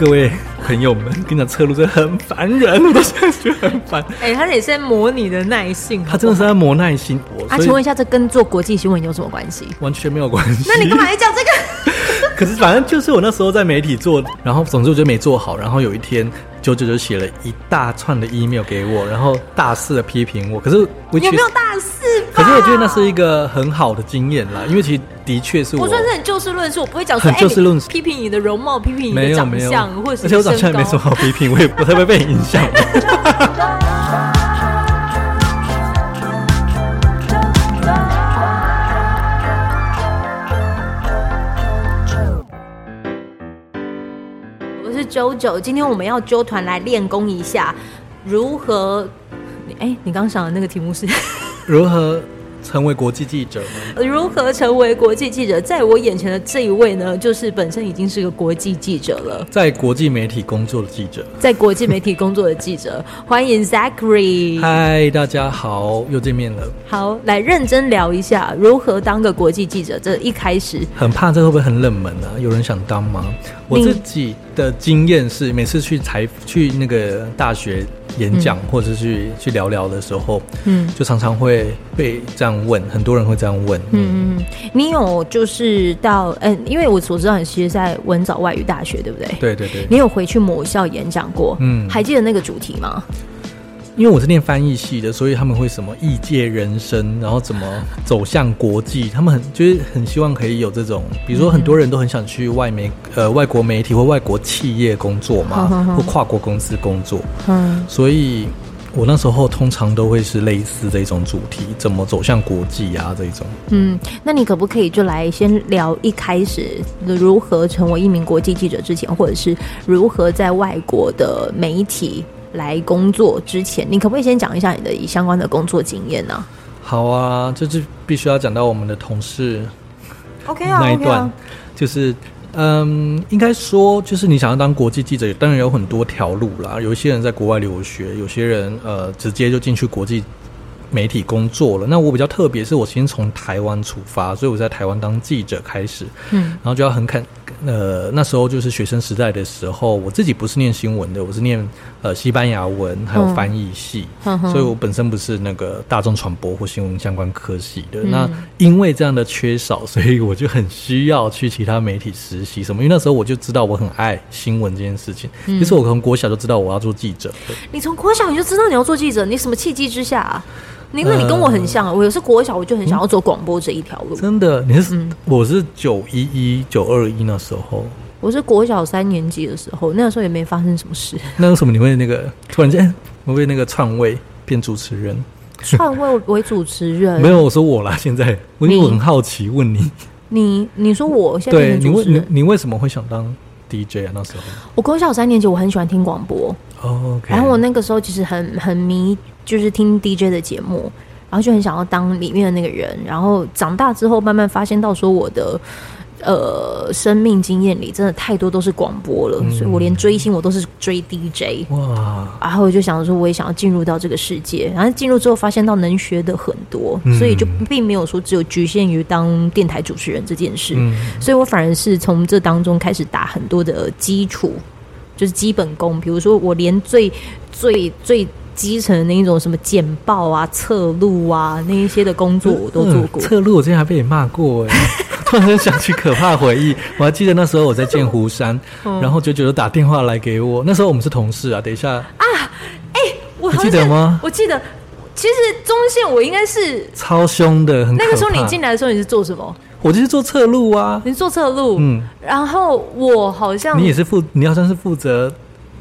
各位朋友们，跟你讲，侧路真的很烦人，我都现在觉得很烦。哎、欸，他也是在磨你的耐性好好，他真的是在磨耐心。啊，请问一下，这跟做国际新闻有什么关系？完全没有关系。那你干嘛要讲这个？可是反正就是我那时候在媒体做，然后总之我就没做好，然后有一天。九九就写了一大串的 email 给我，然后大肆的批评我。可是我有没有大肆？可是我觉得那是一个很好的经验啦，因为其实的确是我。我算是很就事论事，我不会讲说很就事论事，批评你的容貌，批评你的长相，或者是而且我长相也没什么好批评，我也不太会被影响。九九，今天我们要揪团来练功一下，如何？哎、欸，你刚想的那个题目是 如何？成为国际记者吗？如何成为国际记者？在我眼前的这一位呢，就是本身已经是个国际记者了，在国际媒体工作的记者，在国际媒体工作的记者，欢迎 Zachary。嗨，大家好，又见面了。好，来认真聊一下如何当个国际记者。这一开始很怕，这会不会很冷门啊？有人想当吗？我自己的经验是，每次去采去那个大学。演讲或者去、嗯、去聊聊的时候，嗯，就常常会被这样问，很多人会这样问。嗯嗯，你有就是到嗯，因为我所知道你其实在文藻外语大学，对不对？对对对。你有回去母校演讲过？嗯，还记得那个主题吗？因为我是念翻译系的，所以他们会什么异界人生，然后怎么走向国际，他们很就是很希望可以有这种，比如说很多人都很想去外媒呃外国媒体或外国企业工作嘛，嗯、或跨国公司工作。嗯，所以我那时候通常都会是类似这种主题，怎么走向国际啊这种。嗯，那你可不可以就来先聊一开始如何成为一名国际记者之前，或者是如何在外国的媒体？来工作之前，你可不可以先讲一下你的相关的工作经验呢？好啊，这就必须要讲到我们的同事，OK 啊，那一段 okay 啊，就是，嗯，应该说，就是你想要当国际记者，当然有很多条路啦。有一些人在国外留学，有些人呃直接就进去国际媒体工作了。那我比较特别，是我先从台湾出发，所以我在台湾当记者开始，嗯，然后就要很看。呃，那时候就是学生时代的时候，我自己不是念新闻的，我是念呃西班牙文还有翻译系，嗯，所以我本身不是那个大众传播或新闻相关科系的，嗯。那因为这样的缺少，所以我就很需要去其他媒体实习什么。因为那时候我就知道我很爱新闻这件事情，其，嗯，实我从国小就知道我要做记者。你从国小你就知道你要做记者，你什么契机之下啊？因为你跟我很像啊，我也是国小我就很想要走广播这一条路。真的，你是、嗯、我是九一一九二一那时候，我是国小三年级的时候，那个时候也没发生什么事。那为什么你会那个突然间我被那个篡位变主持人？篡位为主持人？没有，我说我啦。现在我因为我很好奇问你，你你说我现在对你为你你为什么会想当 DJ 啊？那时候我国小三年级，我很喜欢听广播。哦、okay，然后我那个时候其实很很迷。就是听 DJ 的节目，然后就很想要当里面的那个人。然后长大之后，慢慢发现到说，我的呃生命经验里真的太多都是广播了，嗯，所以我连追星我都是追 DJ。哇！然后我就想说，我也想要进入到这个世界。然后进入之后，发现到能学的很多，嗯，所以就并没有说只有局限于当电台主持人这件事。嗯，所以我反而是从这当中开始打很多的基础，就是基本功。比如说，我连最最最基层的那一种什么简报啊、测录啊那一些的工作我都做过。侧、嗯、录我之前还被你骂过哎，突然间想起可怕回忆。我还记得那时候我在剑湖山，嗯、然后九九就打电话来给我。那时候我们是同事啊。等一下啊，哎、欸，我记得吗？我记得，其实中线我应该是超凶的，很。那个时候你进来的时候你是做什么？我就是做侧路啊。你是做侧路，嗯。然后我好像你也是负，你好像是负责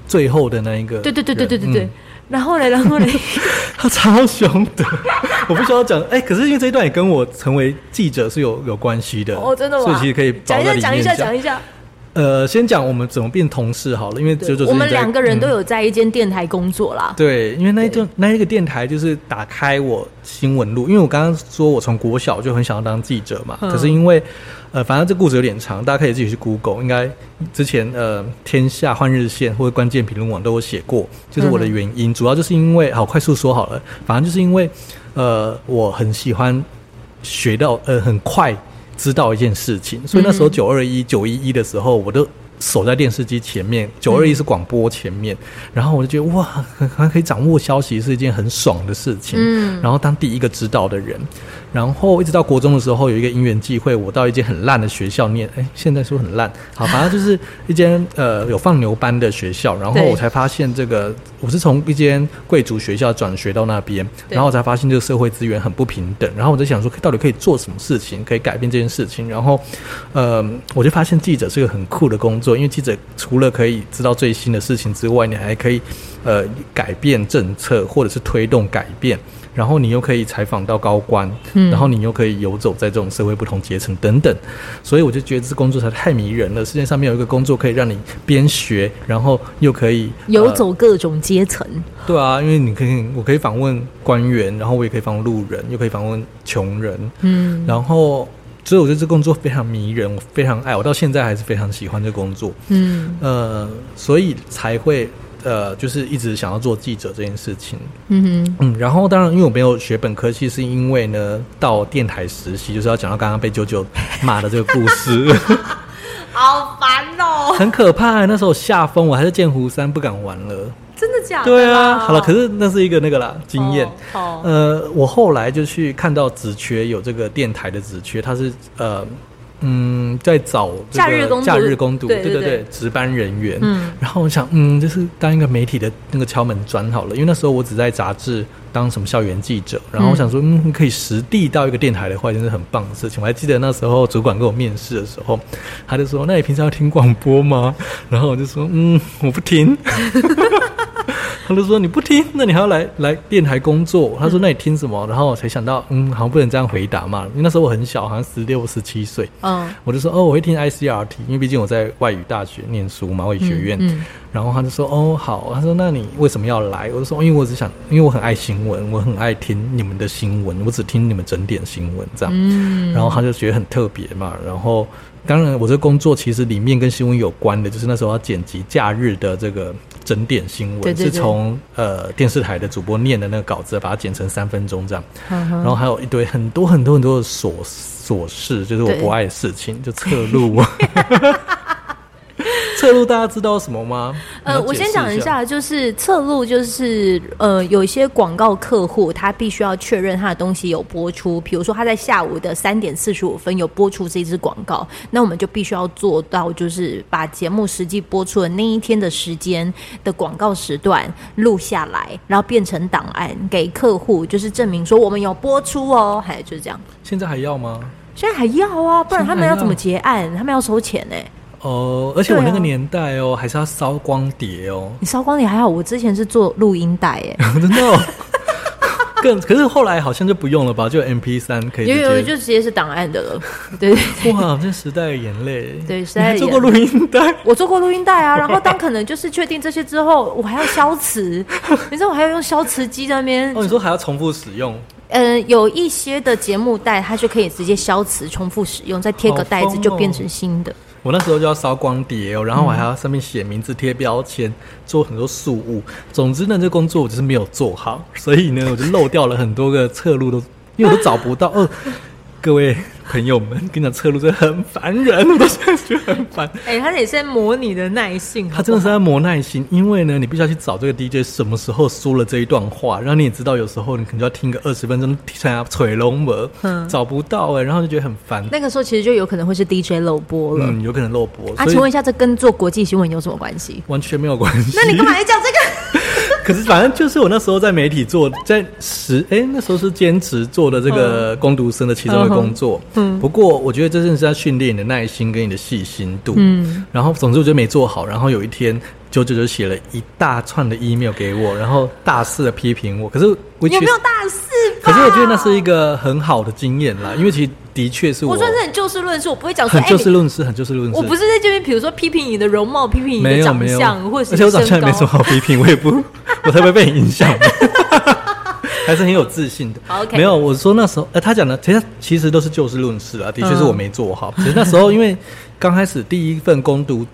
最后的那一个。对对对对对对对。嗯然后嘞？然后嘞？他超凶的，我不需要讲。哎、欸，可是因为这一段也跟我成为记者是有有关系的哦，真的吗？所以其实可以讲一下，讲一下，讲一下。呃，先讲我们怎么变同事好了，因为九九我们两个人都有在一间电台工作啦。嗯、对，因为那一段那一个电台就是打开我新闻录，因为我刚刚说我从国小就很想要当记者嘛，嗯、可是因为呃，反正这故事有点长，大家可以自己去 Google，应该之前呃，天下、换日线或者关键评论网都有写过，就是我的原因、嗯，主要就是因为好快速说好了，反正就是因为呃，我很喜欢学到呃很快。知道一件事情，所以那时候九二一九一一的时候，我都守在电视机前面，九二一是广播前面，嗯、然后我就觉得哇，还可以掌握消息是一件很爽的事情。嗯，然后当第一个知道的人，然后一直到国中的时候，有一个因缘际会，我到一间很烂的学校念，哎，现在说很烂，好，反正就是一间呃有放牛班的学校，然后我才发现这个，我是从一间贵族学校转学到那边，然后我才发现这个社会资源很不平等，然后我在想说，到底可以做什么事情可以改变这件事情，然后呃，我就发现记者是个很酷的工作。因为记者除了可以知道最新的事情之外，你还可以呃改变政策或者是推动改变，然后你又可以采访到高官，嗯，然后你又可以游走在这种社会不同阶层等等，所以我就觉得这工作才太迷人了。世界上面有一个工作可以让你边学，然后又可以游走各种阶层。对啊，因为你可以，我可以访问官员，然后我也可以访问路人，又可以访问穷人，嗯，然后。所以我觉得这工作非常迷人，我非常爱，我到现在还是非常喜欢这工作。嗯，呃，所以才会呃，就是一直想要做记者这件事情。嗯哼，嗯，然后当然，因为我没有学本科系，是因为呢，到电台实习就是要讲到刚刚被九九骂的这个故事。好烦哦，很可怕。那时候下风，我还是剑湖山不敢玩了。真的假的？对啊，好了，可是那是一个那个啦经验。哦，呃，我后来就去看到职缺有这个电台的职缺，他是呃嗯在找假日工假日工读，对对对，值班人员。嗯，然后我想，嗯，就是当一个媒体的那个敲门砖好了，因为那时候我只在杂志当什么校园记者，然后我想说，嗯，可以实地到一个电台的话，真是很棒的事情。我还记得那时候主管跟我面试的时候，他就说：“那你平常要听广播吗？”然后我就说：“嗯，我不听。” 他就说，你不听，那你还要来来电台工作？他说，那你听什么？然后我才想到，嗯，好像不能这样回答嘛。因为那时候我很小，好像十六、十七岁。嗯，我就说，哦，我会听 ICRT，因为毕竟我在外语大学念书嘛，外语学院。嗯嗯、然后他就说，哦，好。他说，那你为什么要来？我就说，因为我只想，因为我很爱新闻，我很爱听你们的新闻，我只听你们整点新闻这样。嗯，然后他就觉得很特别嘛。然后，当然，我这工作其实里面跟新闻有关的，就是那时候要剪辑假日的这个。整点新闻是从呃电视台的主播念的那个稿子，把它剪成三分钟这样，然后还有一堆很多很多很多的琐琐事，就是我不爱的事情，就侧录。侧录大家知道什么吗？呃，我先讲一下，就是侧录，就是呃，有一些广告客户他必须要确认他的东西有播出，比如说他在下午的三点四十五分有播出这支广告，那我们就必须要做到，就是把节目实际播出的那一天的时间的广告时段录下来，然后变成档案给客户，就是证明说我们有播出哦，还就是这样。现在还要吗？现在还要啊，不然他们要怎么结案？他们要收钱呢、欸。哦，而且我那个年代哦，还是要烧光碟哦。你烧光碟还好，我之前是做录音带耶。真的哦。更可是后来好像就不用了吧？就 M P 三可以。有有，就直接是档案的了。对。哇，这时代的眼泪。对，时代的。做过录音带？我做过录音带啊。然后当可能就是确定这些之后，我还要消磁。你知道我还要用消磁机在那边。哦，你说还要重复使用？呃，有一些的节目带，它就可以直接消磁，重复使用，再贴个袋子就变成新的。我那时候就要烧光碟哦，然后我还要上面写名字、贴标签、做很多事物。总之呢，这工作我就是没有做好，所以呢，我就漏掉了很多个侧路，都因为我都找不到。呃，各位。朋友们，跟你讲，侧路真的很烦人，我都现在觉得很烦。哎、欸，他也是在磨你的耐性好好？他真的是在磨耐心，因为呢，你必须要去找这个 DJ 什么时候说了这一段话，然后你也知道，有时候你可能就要听个二十分钟，听下锤龙门，嗯，找不到哎、欸，然后就觉得很烦。那个时候其实就有可能会是 DJ 漏播了，嗯，有可能漏播。啊，请问一下，这跟做国际新闻有什么关系？完全没有关系。那你干嘛要讲这个？可是反正就是我那时候在媒体做，在实哎、欸、那时候是兼职做的这个攻读生的其中的工作。嗯，不过我觉得这真的是在训练你的耐心跟你的细心度。嗯，然后总之我觉得没做好。然后有一天九九就写了一大串的 email 给我，然后大肆的批评我。可是我有没有大肆？可是我觉得那是一个很好的经验啦，因为其实。的确是我，我算是很就事论事，我不会讲很就事论事，很就事论事。我不是在这边，比如说批评你的容貌，批评你的长相，或者是而且我长相也没什么好批评，我也不，我才不会被你影响，还是很有自信的。OK，没有，我说那时候，呃，他讲的其实其实都是就事论事啊，的确是我没做好。其实那时候因为刚开始第一份攻读。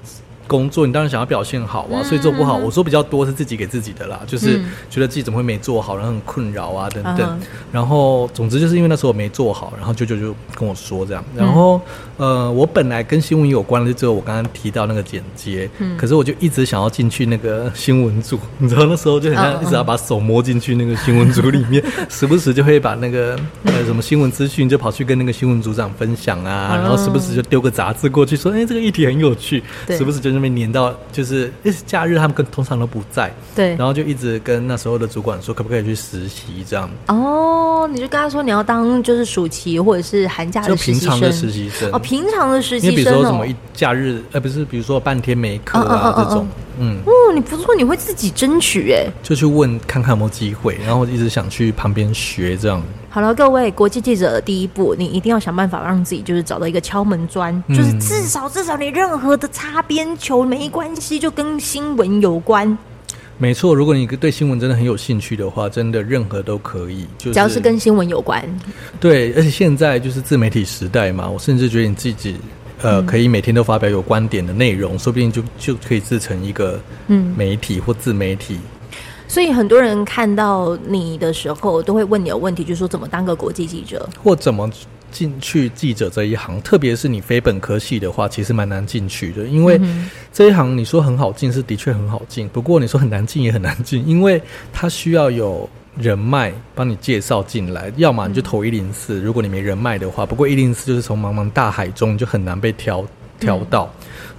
工作，你当然想要表现好啊，所以做不好，我说比较多是自己给自己的啦，就是觉得自己怎么会没做好，然后很困扰啊等等。然后总之就是因为那时候我没做好，然后舅舅就跟我说这样。然后呃，我本来跟新闻有关的，就只有我刚刚提到那个剪接，可是我就一直想要进去那个新闻组，你知道那时候就很像一直要把手摸进去那个新闻组里面，时不时就会把那个呃什么新闻资讯就跑去跟那个新闻组长分享啊，然后时不时就丢个杂志过去说，哎，这个议题很有趣，时不时就。那边黏到就是，假日他们跟通常都不在，对，然后就一直跟那时候的主管说，可不可以去实习这样。哦，你就跟他说你要当就是暑期或者是寒假的实习生，就平常的实习生。哦，平常的实习生，比如说什么一假日，呃，不是，比如说半天没课啊这种，嗯，哦，你不错你会自己争取哎，就去问看看有没有机会，然后一直想去旁边学这样。好了，各位国际记者的第一步，你一定要想办法让自己就是找到一个敲门砖，嗯、就是至少至少你任何的擦边球没关系，就跟新闻有关。没错，如果你对新闻真的很有兴趣的话，真的任何都可以，就是只要是跟新闻有关。对，而且现在就是自媒体时代嘛，我甚至觉得你自己呃可以每天都发表有观点的内容，嗯、说不定就就可以自成一个嗯媒体或自媒体。所以很多人看到你的时候，都会问你有问题，就是说怎么当个国际记者，或怎么进去记者这一行。特别是你非本科系的话，其实蛮难进去的。因为这一行你说很好进，是的确很好进。不过你说很难进，也很难进，因为它需要有人脉帮你介绍进来。要么你就投一零四，如果你没人脉的话。不过一零四就是从茫茫大海中就很难被挑挑到。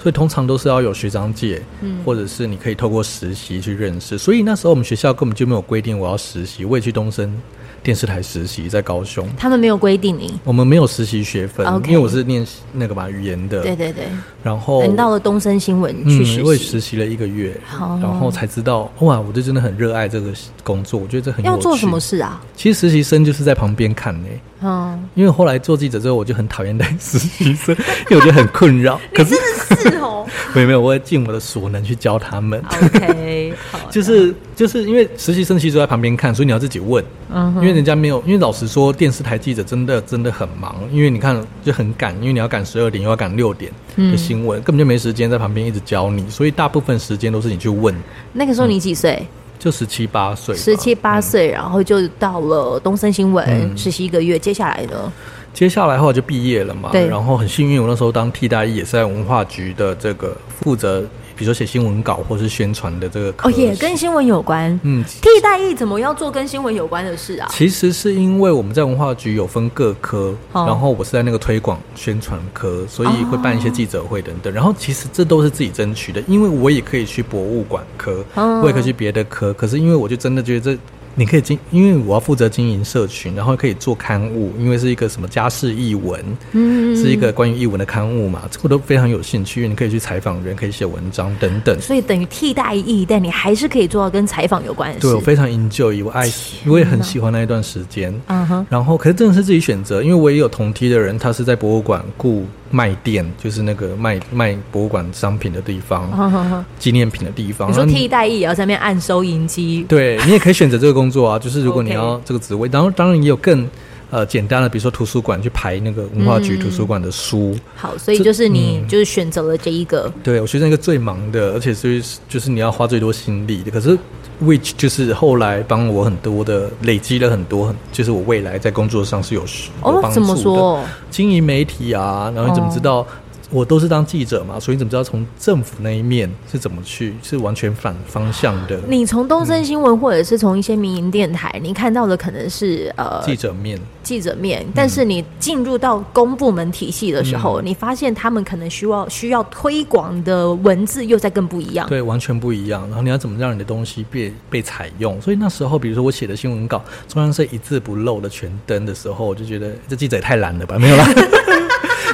所以通常都是要有学长姐，嗯，或者是你可以透过实习去认识。所以那时候我们学校根本就没有规定我要实习，我也去东升电视台实习，在高雄。他们没有规定你，我们没有实习学分因为我是念那个嘛语言的。对对对。然后等到了东升新闻去实习，嗯，我也实习了一个月，然后才知道哇，我就真的很热爱这个工作，我觉得这很有趣。要做什么事啊？其实实习生就是在旁边看呢。嗯，因为后来做记者之后，我就很讨厌带实习生，因为我觉得很困扰。可是是哦，没有没有，我会尽我的所能去教他们。OK，好，就是就是因为实习生其实都在旁边看，所以你要自己问。嗯，因为人家没有，因为老实说，电视台记者真的真的很忙，因为你看就很赶，因为你要赶十二点，又要赶六点的新闻，根本就没时间在旁边一直教你，所以大部分时间都是你去问。那个时候你几岁？嗯就十七八岁，十七八岁，然后就到了东森新闻实习一个月。接下来呢？接下来后来就毕业了嘛。对。然后很幸运，我那时候当替代役，也是在文化局的这个负责。比如说写新闻稿或是宣传的这个，哦，也跟新闻有关。嗯，替代役怎么要做跟新闻有关的事啊？其实是因为我们在文化局有分各科，哦、然后我是在那个推广宣传科，所以会办一些记者会等等。哦、然后其实这都是自己争取的，因为我也可以去博物馆科，哦、我也可以去别的科。可是因为我就真的觉得这。你可以经，因为我要负责经营社群，然后可以做刊物，因为是一个什么家事译文，嗯，是一个关于译文的刊物嘛，这个都非常有兴趣，因为你可以去采访人，可以写文章等等。所以等于替代役，但你还是可以做到跟采访有关系。对，我非常 enjoy，我爱，哪我也很喜欢那一段时间。嗯哼，然后可是真的是自己选择，因为我也有同梯的人，他是在博物馆雇。卖店就是那个卖卖博物馆商品的地方，纪念品的地方。你说替代役也要在那边按收银机？对，你也可以选择这个工作啊。就是如果你要这个职位，然后当然也有更呃简单的，比如说图书馆去排那个文化局图书馆的书。好，所以就是你就是选择了这一个。对，我选择一个最忙的，而且是就是你要花最多心力的。可是。which 就是后来帮我很多的累积了很多，就是我未来在工作上是有有帮助的。哦，怎么说？经营媒体啊，然后你怎么知道？我都是当记者嘛，所以你怎么知道从政府那一面是怎么去？是完全反方向的。你从东森新闻或者是从一些民营电台，嗯、你看到的可能是呃记者面，记者面。但是你进入到公部门体系的时候，嗯、你发现他们可能需要需要推广的文字又在更不一样。对，完全不一样。然后你要怎么让你的东西被被采用？所以那时候，比如说我写的新闻稿，中央社一字不漏的全登的时候，我就觉得这记者也太懒了吧？没有啦。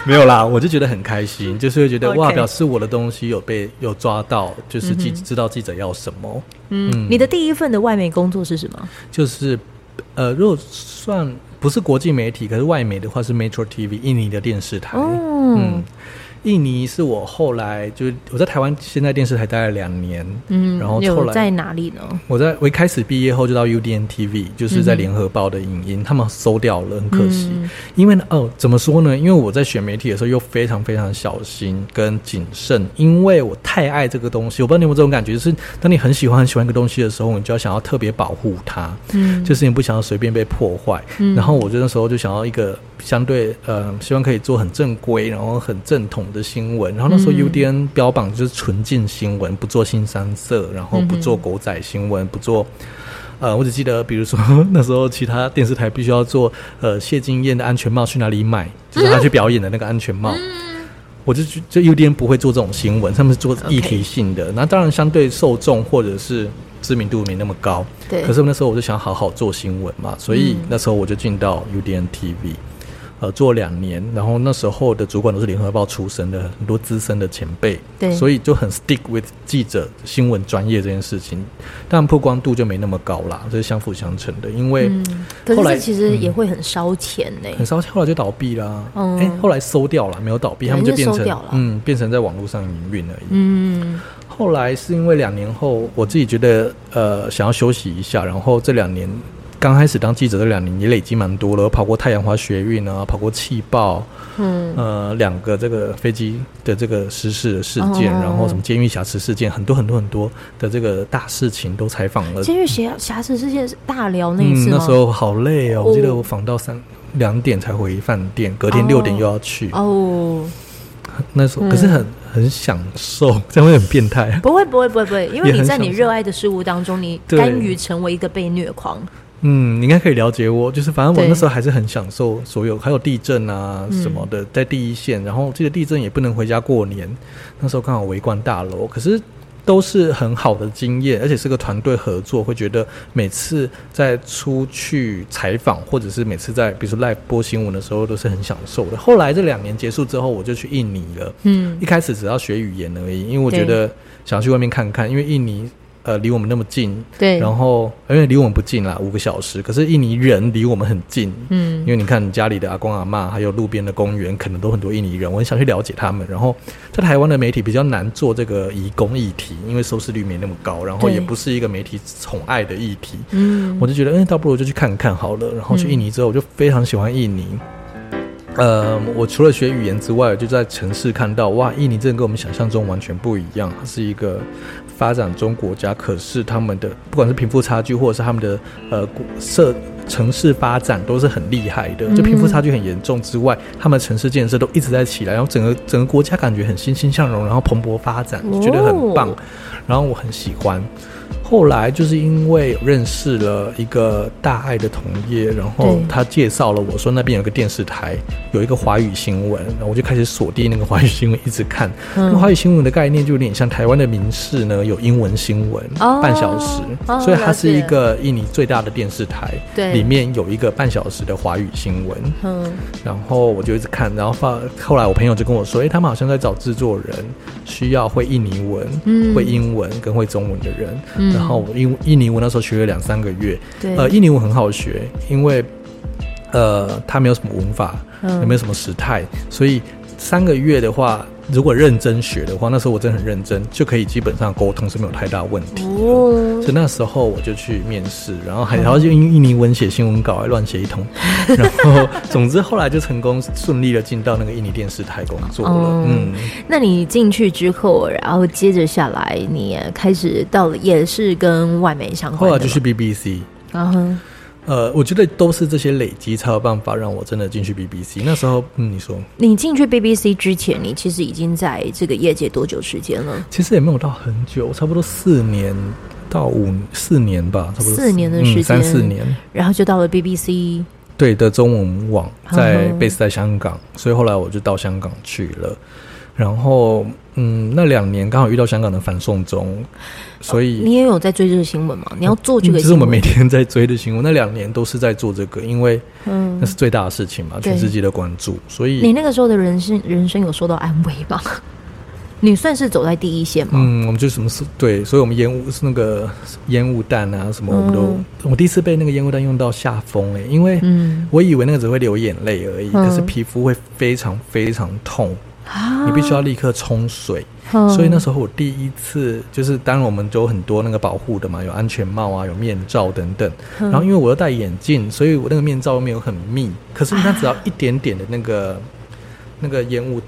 没有啦，我就觉得很开心，就是会觉得哇，表示我的东西有被有抓到，就是记知道记者要什么。嗯，嗯，你的第一份的外媒工作是什么？就是呃，如果算不是国际媒体，可是外媒的话是 Metro TV 印尼的电视台。哦、嗯，印尼是我后来就是我在台湾现在电视台待了两年，嗯，然后后来在哪里呢？我在我一开始毕业后就到 UDN TV，就是在联合报的影音，嗯、他们收掉了，很可惜。嗯、因为呢，哦，怎么说呢？因为我在选媒体的时候又非常非常小心跟谨慎，因为我太爱这个东西。我不知道你有没有这种感觉，就是当你很喜欢很喜欢一个东西的时候，你就要想要特别保护它，嗯，就是你不想要随便被破坏。嗯、然后我就那时候就想要一个相对呃，希望可以做很正规，然后很正统的新闻。然后那时候 UDN 标榜就是纯净新闻，不做新三色，然后不做狗仔新闻，不做。呃，我只记得，比如说 那时候其他电视台必须要做呃谢金燕的安全帽去哪里买，就是他去表演的那个安全帽。嗯、我就就 UDN 不会做这种新闻，他们是做议题性的。那.当然相对受众或者是知名度没那么高。对。可是那时候我就想好好做新闻嘛，所以那时候我就进到 UDN TV。呃，做两年，然后那时候的主管都是联合报出身的，很多资深的前辈，对，所以就很 stick with 记者新闻专业这件事情，但曝光度就没那么高啦，这是相辅相成的。因为后来、嗯、其实也会很烧钱呢、欸嗯，很烧钱，后来就倒闭啦。嗯，哎，后来收掉了，没有倒闭，他们就变成嗯，变成在网络上营运而已。嗯，后来是因为两年后，我自己觉得呃想要休息一下，然后这两年。刚开始当记者这两年也累积蛮多了，我跑过太阳花学运啊，跑过气爆，嗯，呃，两个这个飞机的这个失事的事件，哦、然后什么监狱瑕疵事件，很多很多很多的这个大事情都采访了。监狱挟挟持事件是大聊那一次、嗯、那时候好累哦，我记得我访到三两点才回饭店，隔天六点又要去哦。那时候可是很、嗯、很享受，这样会很变态？不会不会不会不会，因为你在你热爱的事物当中，你甘于成为一个被虐狂。嗯，你应该可以了解我，就是反正我那时候还是很享受所有，还有地震啊什么的，在第一线。然后这个地震也不能回家过年，那时候刚好围观大楼，可是都是很好的经验，而且是个团队合作，会觉得每次在出去采访，或者是每次在比如说 live 播新闻的时候，都是很享受的。后来这两年结束之后，我就去印尼了。嗯，一开始只要学语言而已，因为我觉得想去外面看看，因为印尼。呃，离我们那么近，对，然后因为离我们不近啦，五个小时。可是印尼人离我们很近，嗯，因为你看你家里的阿公阿妈，还有路边的公园，可能都很多印尼人。我很想去了解他们。然后在台湾的媒体比较难做这个移工议题，因为收视率没那么高，然后也不是一个媒体宠爱的议题。嗯，我就觉得，嗯，倒不如就去看看好了。然后去印尼之后，我就非常喜欢印尼。呃，我除了学语言之外，就在城市看到，哇，印尼真的跟我们想象中完全不一样，它是一个。发展中国家，可是他们的不管是贫富差距，或者是他们的呃社城市发展，都是很厉害的。就贫富差距很严重之外，他们城市建设都一直在起来，然后整个整个国家感觉很欣欣向荣，然后蓬勃发展，觉得很棒。然后我很喜欢。后来就是因为认识了一个大爱的同业，然后他介绍了我说那边有个电视台有一个华语新闻，然后我就开始锁定那个华语新闻，一直看。那华语新闻的概念就有点像台湾的民视呢，有英文新闻半小时，所以它是一个印尼最大的电视台，对，里面有一个半小时的华语新闻。嗯，然后我就一直看，然后发后来我朋友就跟我说，哎，他们好像在找制作人，需要会印尼文、嗯会英文跟会中文的人。嗯。然后印印尼文那时候学了两三个月，对，呃，印尼文很好学，因为呃，它没有什么文法，嗯，也没有什么时态，所以三个月的话。如果认真学的话，那时候我真的很认真，就可以基本上沟通是没有太大问题。哦，所以那时候我就去面试，然后还然后就用印尼文写新闻稿，还乱写一通。然后总之后来就成功顺利的进到那个印尼电视台工作了。嗯，嗯，那你进去之后，然后接着下来，你开始到了也是跟外媒相关的，后来就去 BBC。嗯哼。呃，我觉得都是这些累积才有办法让我真的进去 BBC。那时候，嗯，你说你进去 BBC 之前，你其实已经在这个业界多久时间了？其实也没有到很久，差不多四年到五四年吧，差不多四年的时间，嗯，三四年，然后就到了 BBC。对的，中文网在 base 在香港，所以后来我就到香港去了。然后，嗯，那两年刚好遇到香港的反送中，所以、哦、你也有在追这个新闻吗？你要做这个新闻？这是我们每天在追的新闻。那两年都是在做这个，因为嗯，那是最大的事情嘛，嗯、全世界的关注。所以你那个时候的人生人生有受到安慰吧？你算是走在第一线吗？嗯，我们就什么是对，所以我们烟雾是那个烟雾弹啊，什么我们都，嗯、我第一次被那个烟雾弹用到下风诶，因为嗯，我以为那个只会流眼泪而已，嗯、可是皮肤会非常非常痛。啊，你必须要立刻冲水。嗯、所以那时候我第一次就是，当然我们就有很多那个保护的嘛，有安全帽啊，有面罩等等。嗯、然后因为我又戴眼镜，所以我那个面罩又没有很密。可是它只要一点点的那个、啊、那个烟雾，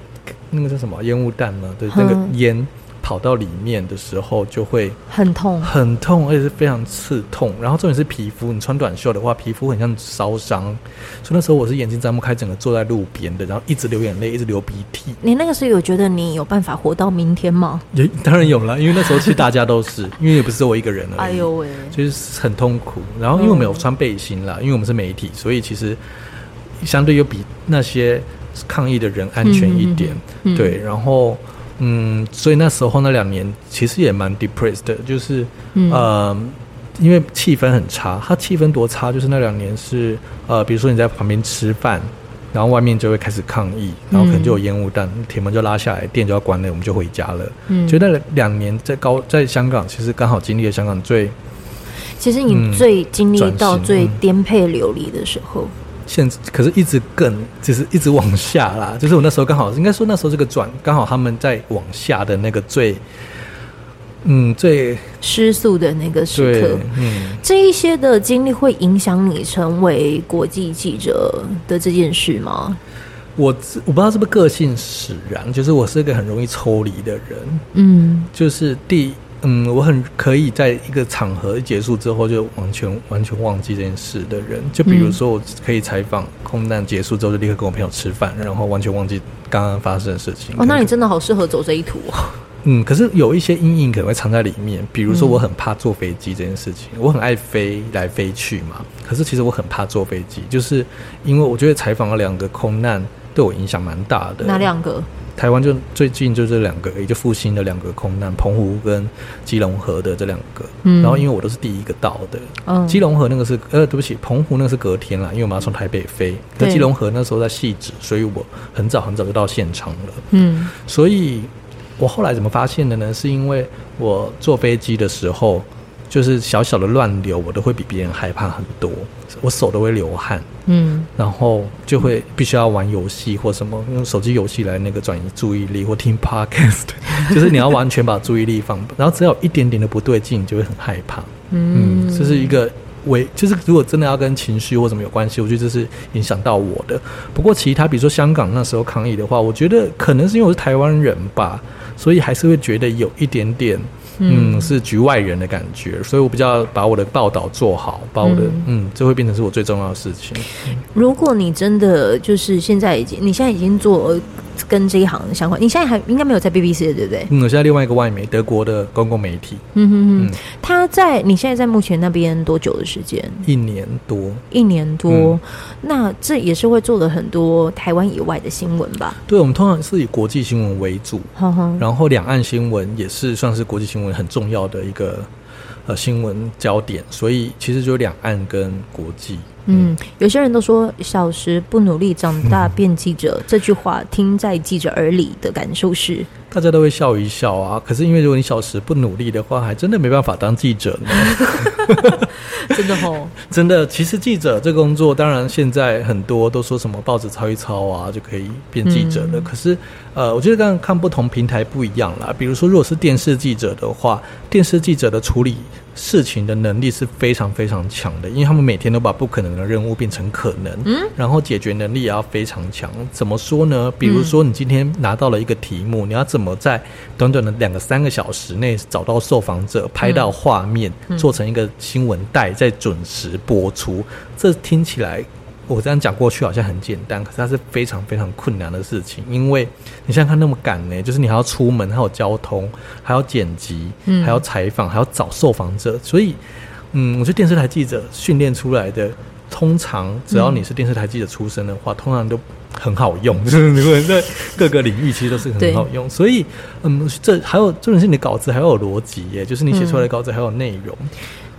那个叫什么烟雾弹嘛？对，那个烟。嗯跑到里面的时候就会很痛，很痛，而且是非常刺痛。然后重点是皮肤，你穿短袖的话，皮肤很像烧伤。所以那时候我是眼睛张不开，整个坐在路边的，然后一直流眼泪，一直流鼻涕。你那个时候有觉得你有办法活到明天吗？也当然有了，因为那时候其实大家都是，因为也不是我一个人而已。哎呦喂，就是很痛苦。然后因为我们有穿背心啦，嗯、因为我们是媒体，所以其实相对又比那些抗议的人安全一点。嗯、对，然后。嗯，所以那时候那两年其实也蛮 depressed 的，就是，嗯、呃，因为气氛很差。它气氛多差，就是那两年是，呃，比如说你在旁边吃饭，然后外面就会开始抗议，然后可能就有烟雾弹，铁门就拉下来，店就要关了，我们就回家了。嗯，就那两年在高在香港，其实刚好经历了香港最，其实你最经历到最颠沛流离的时候。现可是一直更就是一直往下啦，就是我那时候刚好应该说那时候这个转刚好他们在往下的那个最嗯最失速的那个时刻，嗯，这一些的经历会影响你成为国际记者的这件事吗？我我不知道是不是个性使然，就是我是一个很容易抽离的人，嗯，就是第。嗯，我很可以在一个场合结束之后就完全完全忘记这件事的人。就比如说，我可以采访空难结束之后就立刻跟我朋友吃饭，然后完全忘记刚刚发生的事情。哦，那你真的好适合走这一途哦。嗯，可是有一些阴影可能会藏在里面，比如说我很怕坐飞机这件事情。我很爱飞来飞去嘛，可是其实我很怕坐飞机，就是因为我觉得采访了两个空难对我影响蛮大的。哪两个？台湾就最近就这两个，也就复兴的两个空难，澎湖跟基隆河的这两个。嗯，然后因为我都是第一个到的，嗯，基隆河那个是呃，对不起，澎湖那个是隔天啦，因为我们要从台北飞。那基隆河那时候在汐止，所以我很早很早就到现场了。嗯，所以我后来怎么发现的呢？是因为我坐飞机的时候。就是小小的乱流，我都会比别人害怕很多，我手都会流汗，嗯，然后就会必须要玩游戏或什么，用手机游戏来那个转移注意力，或听 podcast，就是你要完全把注意力放，然后只要有一点点的不对劲，你就会很害怕，嗯，这是一个为，就是如果真的要跟情绪或什么有关系，我觉得这是影响到我的。不过其他，比如说香港那时候抗议的话，我觉得可能是因为我是台湾人吧，所以还是会觉得有一点点。嗯，是局外人的感觉，所以我比较把我的报道做好，把我的嗯，这会变成是我最重要的事情。如果你真的就是现在已经，你现在已经做跟这一行相关，你现在还应该没有在 BBC 的，对不对？嗯，我现在另外一个外媒，德国的公共媒体。嗯哼哼，他在你现在在目前那边多久的时间？一年多，一年多。嗯、那这也是会做了很多台湾以外的新闻吧？对，我们通常是以国际新闻为主，呵呵然后两岸新闻也是算是国际新闻很重要的一个呃新闻焦点，所以其实就两岸跟国际。嗯，有些人都说“小时不努力，长大变记者”这句话，听在记者耳里的感受是，大家都会笑一笑啊。可是因为如果你小时不努力的话，还真的没办法当记者呢。真的哦，真的。其实记者这个工作，当然现在很多都说什么报纸抄一抄啊，就可以变记者了。嗯、可是，呃，我觉得刚刚看不同平台不一样啦。比如说，如果是电视记者的话，电视记者的处理事情的能力是非常非常强的，因为他们每天都把不可能的任务变成可能，嗯，然后解决能力也要非常强。怎么说呢？比如说你今天拿到了一个题目，嗯、你要怎么在短短的两个三个小时内找到受访者，拍到画面，嗯、做成一个新闻带，再准时播出？这听起来。我这样讲过去好像很简单，可是它是非常非常困难的事情，因为你现在看那么赶呢，就是你还要出门，还有交通，还要剪辑，还要采访，还要找受访者，所以，嗯，我觉得电视台记者训练出来的，通常只要你是电视台记者出身的话，通常都很好用，就是你会在各个领域其实都是很好用，所以，嗯，这还有重点是你的稿子还要有逻辑耶，就是你写出来的稿子还有内容。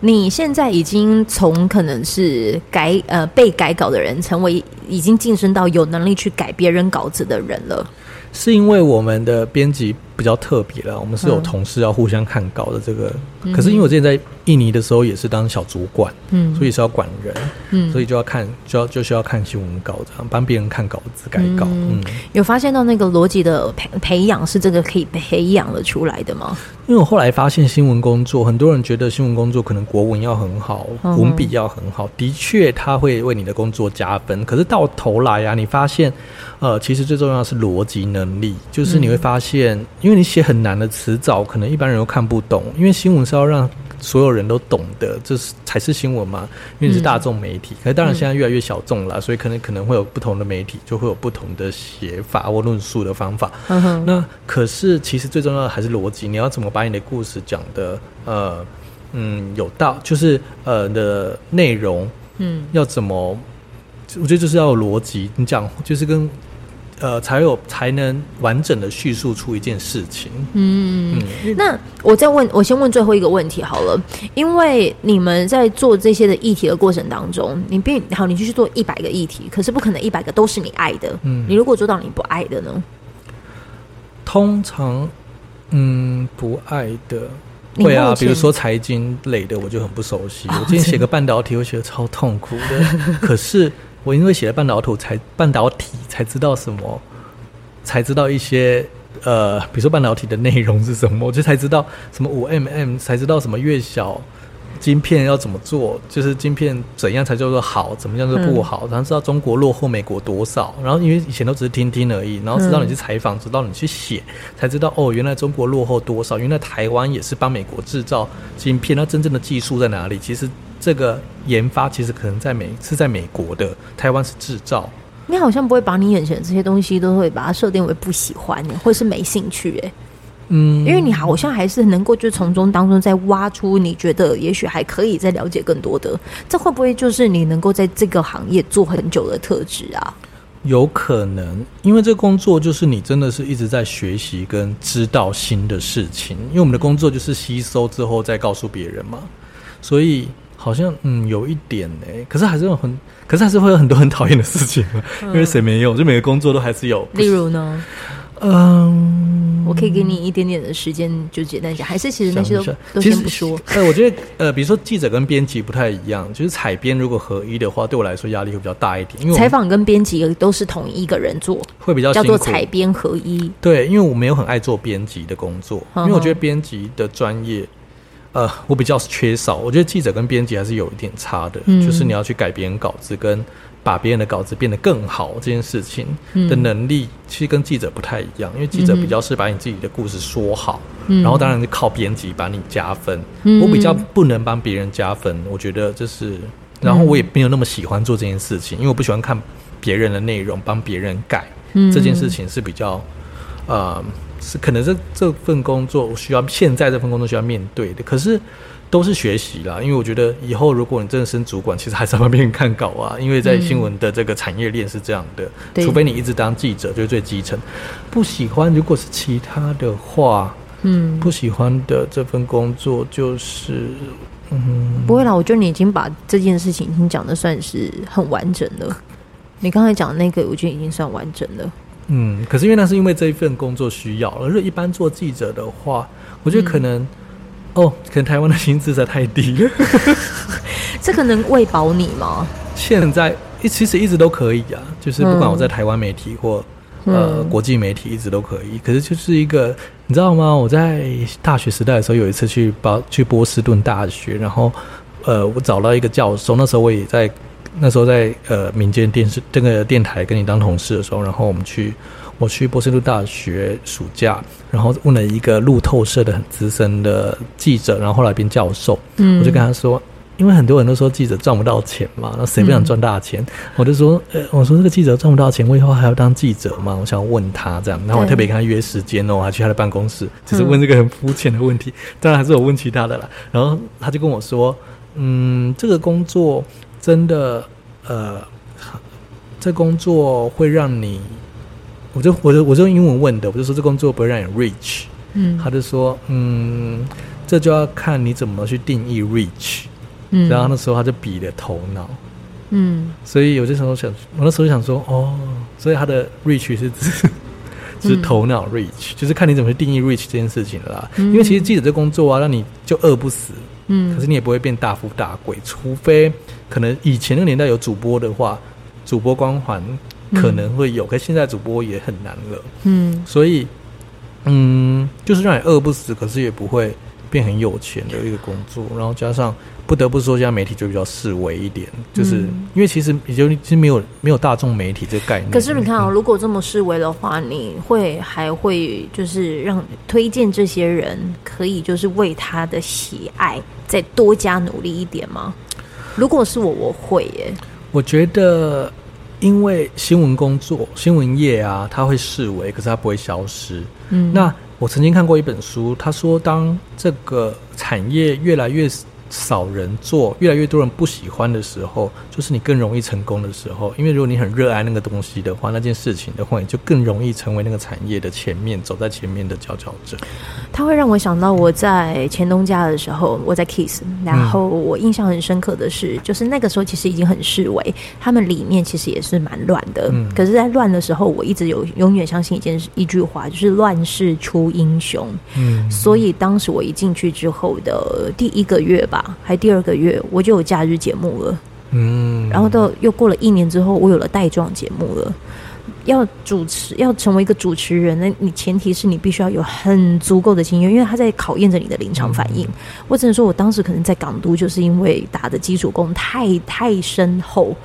你现在已经从可能是改呃被改稿的人，成为已经晋升到有能力去改别人稿子的人了。是因为我们的编辑比较特别了，我们是有同事要互相看稿的这个。嗯、可是因为我之前在印尼的时候也是当小主管，嗯，所以是要管人，嗯，所以就要看，就要就需要看新闻稿这样，帮别人看稿子改稿。嗯，嗯有发现到那个逻辑的培培养是这个可以培养了出来的吗？因为我后来发现新闻工作，很多人觉得新闻工作可能国文要很好，嗯、文笔要很好，的确他会为你的工作加分。可是到头来啊，你发现，呃，其实最重要的是逻辑能力，就是你会发现，嗯、因为你写很难的词藻，可能一般人都看不懂，因为新闻是要让。所有人都懂得，这是才是新闻嘛？因为你是大众媒体，嗯、可是当然现在越来越小众了，嗯、所以可能可能会有不同的媒体，就会有不同的写法或论述的方法。那可是其实最重要的还是逻辑，你要怎么把你的故事讲的呃嗯有道，就是呃的内容嗯要怎么？我觉得就是要有逻辑，你讲就是跟。呃，才有才能完整的叙述出一件事情。嗯，嗯，那我再问，我先问最后一个问题好了。因为你们在做这些的议题的过程当中，你并好，你就去做一百个议题，可是不可能一百个都是你爱的。嗯，你如果做到你不爱的呢？通常，嗯，不爱的会啊，比如说财经类的，我就很不熟悉。我今天写个半导体，我写的超痛苦的。可是。我因为写了半导体，才半导体才知道什么，才知道一些呃，比如说半导体的内容是什么，我就才知道什么五 mm，才知道什么越小晶片要怎么做，就是晶片怎样才叫做好，怎么样就不好，嗯、然后知道中国落后美国多少，然后因为以前都只是听听而已，然后直到你去采访，直到你去写，才知道哦，原来中国落后多少，原来台湾也是帮美国制造晶片，那真正的技术在哪里？其实。这个研发其实可能在美是在美国的，台湾是制造。你好像不会把你眼前的这些东西都会把它设定为不喜欢，或是没兴趣，哎，嗯，因为你好像还是能够就从中当中再挖出你觉得也许还可以再了解更多的，这会不会就是你能够在这个行业做很久的特质啊？有可能，因为这个工作就是你真的是一直在学习跟知道新的事情，因为我们的工作就是吸收之后再告诉别人嘛，所以。好像嗯有一点呢，可是还是有很，可是还是会有很多很讨厌的事情，嗯、因为谁没有？就每个工作都还是有。例如呢？嗯，我可以给你一点点的时间，就简单讲，还是其实那些都都先不说。呃，我觉得呃，比如说记者跟编辑不太一样，就是采编如果合一的话，对我来说压力会比较大一点，因为采访跟编辑都是同一个人做，会比较叫做采编合一。对，因为我没有很爱做编辑的工作，嗯、因为我觉得编辑的专业。呃，我比较缺少。我觉得记者跟编辑还是有一点差的，嗯、就是你要去改别人稿子，跟把别人的稿子变得更好这件事情的能力，其实跟记者不太一样。因为记者比较是把你自己的故事说好，嗯、然后当然是靠编辑把你加分。嗯、我比较不能帮别人加分，我觉得就是，然后我也没有那么喜欢做这件事情，因为我不喜欢看别人的内容帮别人改，嗯、这件事情是比较，呃。是可能这这份工作我需要现在这份工作需要面对的，可是都是学习啦。因为我觉得以后如果你真的升主管，其实还是要帮别人看稿啊。因为在新闻的这个产业链是这样的，嗯、除非你一直当记者，就是最基层。不喜欢，如果是其他的话，嗯，不喜欢的这份工作就是，嗯，不会啦。我觉得你已经把这件事情已经讲的算是很完整了。你刚才讲的那个，我觉得已经算完整了。嗯，可是因为那是因为这一份工作需要，而是一般做记者的话，我觉得可能，嗯、哦，可能台湾的薪资实在太低了。这可能喂饱你吗？现在一其实一直都可以啊，就是不管我在台湾媒体或、嗯、呃国际媒体，一直都可以。可是就是一个，你知道吗？我在大学时代的时候，有一次去波去波士顿大学，然后呃，我找到一个教授，那时候我也在。那时候在呃民间电视这个电台跟你当同事的时候，然后我们去我去波士顿大学暑假，然后问了一个路透社的很资深的记者，然后后来变教授，嗯，我就跟他说，因为很多人都说记者赚不到钱嘛，那谁不想赚大钱？嗯、我就说，呃，我说这个记者赚不到钱，我以后还要当记者吗？我想问他这样，然后我特别跟他约时间哦，我还去他的办公室，只是问这个很肤浅的问题，当然还是有问其他的啦。然后他就跟我说，嗯，这个工作。真的，呃，这工作会让你，我就我就我就用英文问的，我就说这工作不会让你 rich，嗯，他就说，嗯，这就要看你怎么去定义 rich，嗯，然后那时候他就比了头脑，嗯，所以有些时候想，我那时候想说，哦，所以他的 rich 是指。是头脑 reach，、嗯、就是看你怎么去定义 reach 这件事情了啦。嗯、因为其实记者这工作啊，让你就饿不死，嗯，可是你也不会变大富大贵，除非可能以前那个年代有主播的话，主播光环可能会有，嗯、可是现在主播也很难了，嗯，所以嗯，就是让你饿不死，可是也不会变很有钱的一个工作，然后加上。不得不说，现在媒体就比较示威一点，就是因为其实已经其实没有没有大众媒体这个概念。可是你看啊、哦，如果这么示威的话，你会还会就是让推荐这些人可以就是为他的喜爱再多加努力一点吗？如果是我，我会耶。我觉得，因为新闻工作、新闻业啊，它会式微，可是它不会消失。嗯，那我曾经看过一本书，他说，当这个产业越来越少人做，越来越多人不喜欢的时候，就是你更容易成功的时候。因为如果你很热爱那个东西的话，那件事情的话，你就更容易成为那个产业的前面，走在前面的佼佼者。它会让我想到我在前东家的时候，我在 Kiss，然后我印象很深刻的是，就是那个时候其实已经很示威，他们里面其实也是蛮乱的。嗯，可是，在乱的时候，我一直有永远相信一件一句话，就是乱世出英雄。嗯，所以当时我一进去之后的第一个月吧。还第二个月我就有假日节目了，嗯，然后到又过了一年之后，我有了带状节目了。要主持，要成为一个主持人，那你前提是你必须要有很足够的经验，因为他在考验着你的临场反应。嗯、我只能说，我当时可能在港都，就是因为打的基础功太太深厚，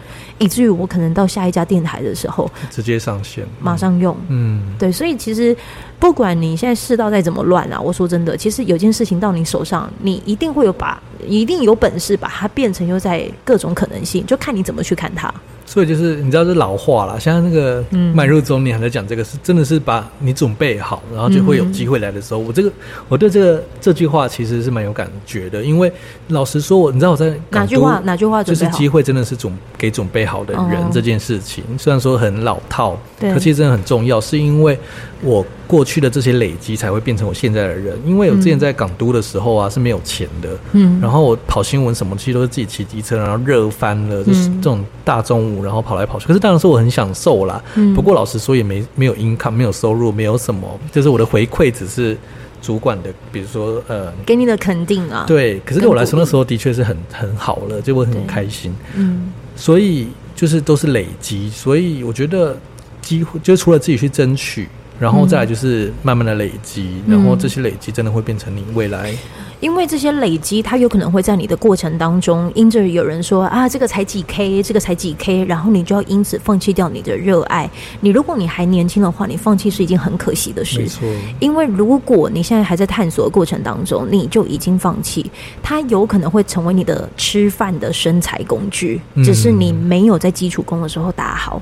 以至于我可能到下一家电台的时候，直接上线，马上用。嗯，对，所以其实。不管你现在世道再怎么乱啊，我说真的，其实有件事情到你手上，你一定会有把，一定有本事把它变成又在各种可能性，就看你怎么去看它。所以就是你知道，是老话啦，像那个迈入中年还在讲这个，是真的是把你准备好，然后就会有机会来的时候。我这个我对这个这句话其实是蛮有感觉的，因为老实说，我你知道我在哪句话哪句话就是机会真的是准给准备好的人这件事情，虽然说很老套，可其实真的很重要，是因为我。过去的这些累积才会变成我现在的人，因为我之前在港都的时候啊是没有钱的，嗯，然后我跑新闻什么其实都是自己骑机车，然后热翻了，就是这种大中午然后跑来跑去。可是当然是我很享受啦，嗯，不过老实说也没没有 income，没有收入，没有什么，就是我的回馈只是主管的，比如说呃，给你的肯定啊，对。可是对我来说那时候的确是很很好了，就我很开心，嗯，所以就是都是累积，所以我觉得机会就除了自己去争取。然后再来就是慢慢的累积，嗯、然后这些累积真的会变成你未来。因为这些累积，它有可能会在你的过程当中，因着有人说啊，这个才几 K，这个才几 K，然后你就要因此放弃掉你的热爱。你如果你还年轻的话，你放弃是一件很可惜的事。没错。因为如果你现在还在探索的过程当中，你就已经放弃，它有可能会成为你的吃饭的生财工具，只是你没有在基础功的时候打好。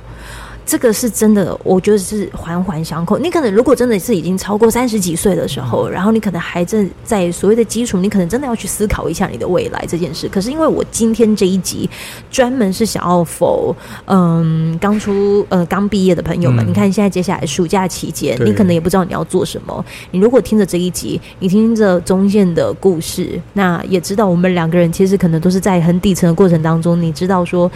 这个是真的，我觉得是环环相扣。你可能如果真的是已经超过三十几岁的时候，然后你可能还正在所谓的基础，你可能真的要去思考一下你的未来这件事。可是因为我今天这一集专门是想要 for 嗯刚出呃刚毕业的朋友们，嗯、你看现在接下来暑假期间，你可能也不知道你要做什么。你如果听着这一集，你听着中线的故事，那也知道我们两个人其实可能都是在很底层的过程当中，你知道说。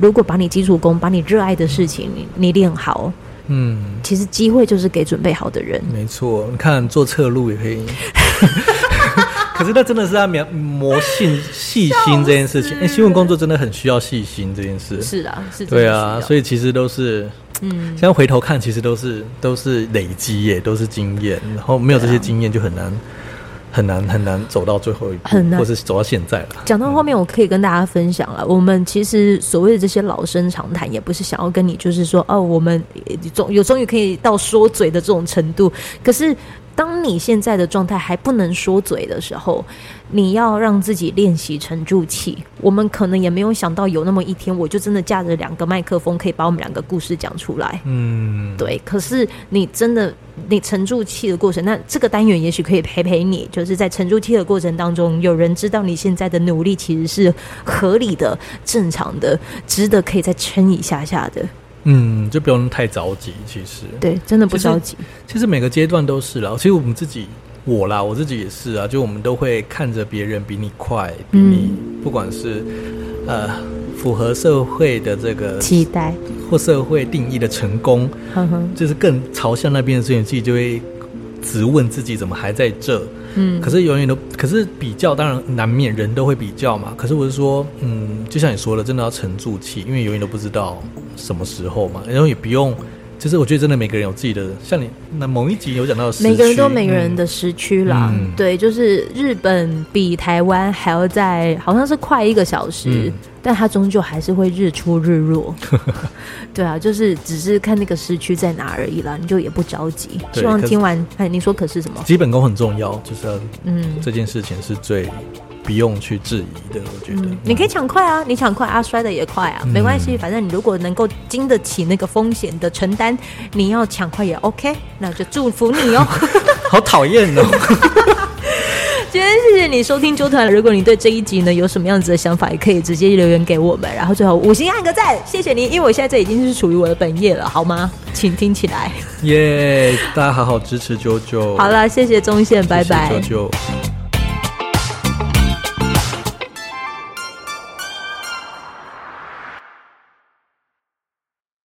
如果把你基础功，把你热爱的事情你你练好，嗯，其实机会就是给准备好的人。没错，你看做侧路也可以。可是那真的是要磨磨细细心这件事情。哎、欸，新闻工作真的很需要细心这件事。是啊，是。对啊，所以其实都是，嗯，现在回头看，其实都是都是累积耶，都是经验。然后没有这些经验，就很难。很难很难走到最后一步，很难，或者是走到现在了。讲到后面，我可以跟大家分享了。嗯、我们其实所谓的这些老生常谈，也不是想要跟你，就是说，哦，我们终有终于可以到说嘴的这种程度。可是，当你现在的状态还不能说嘴的时候，你要让自己练习沉住气。我们可能也没有想到有那么一天，我就真的架着两个麦克风，可以把我们两个故事讲出来。嗯，对。可是你真的，你沉住气的过程，那这个单元也许可以陪陪你，就是在沉住气的过程当中，有人知道你现在的努力其实是合理的、正常的、值得可以再撑一下下的。嗯，就不用太着急。其实，对，真的不着急。其实每个阶段都是了。其实我们自己，我啦，我自己也是啊。就我们都会看着别人比你快，比你不管是呃符合社会的这个期待或社会定义的成功，呵呵就是更朝向那边的事情，自己就会直问自己怎么还在这。可是永远都，可是比较当然难免，人都会比较嘛。可是我是说，嗯，就像你说的，真的要沉住气，因为永远都不知道什么时候嘛，然后也不用。其实我觉得真的每个人有自己的，像你那某一集有讲到，每个人都每个人的时区啦。嗯、对，就是日本比台湾还要在好像是快一个小时，嗯、但它终究还是会日出日落。对啊，就是只是看那个时区在哪而已啦，你就也不着急。希望听完，哎，你说可是什么？基本功很重要，就是要嗯，这件事情是最。不用去质疑的，我觉得、嗯、你可以抢快啊，你抢快啊，摔的也快啊，没关系，反正你如果能够经得起那个风险的承担，你要抢快也 OK，那就祝福你哦。好讨厌哦！今天谢谢你收听周团，如果你对这一集呢有什么样子的想法，也可以直接留言给我们，然后最后五星按个赞，谢谢你，因为我现在这已经是属于我的本业了，好吗？请听起来，耶！大家好好支持啾啾，好了，谢谢宗宪，拜拜，啾啾。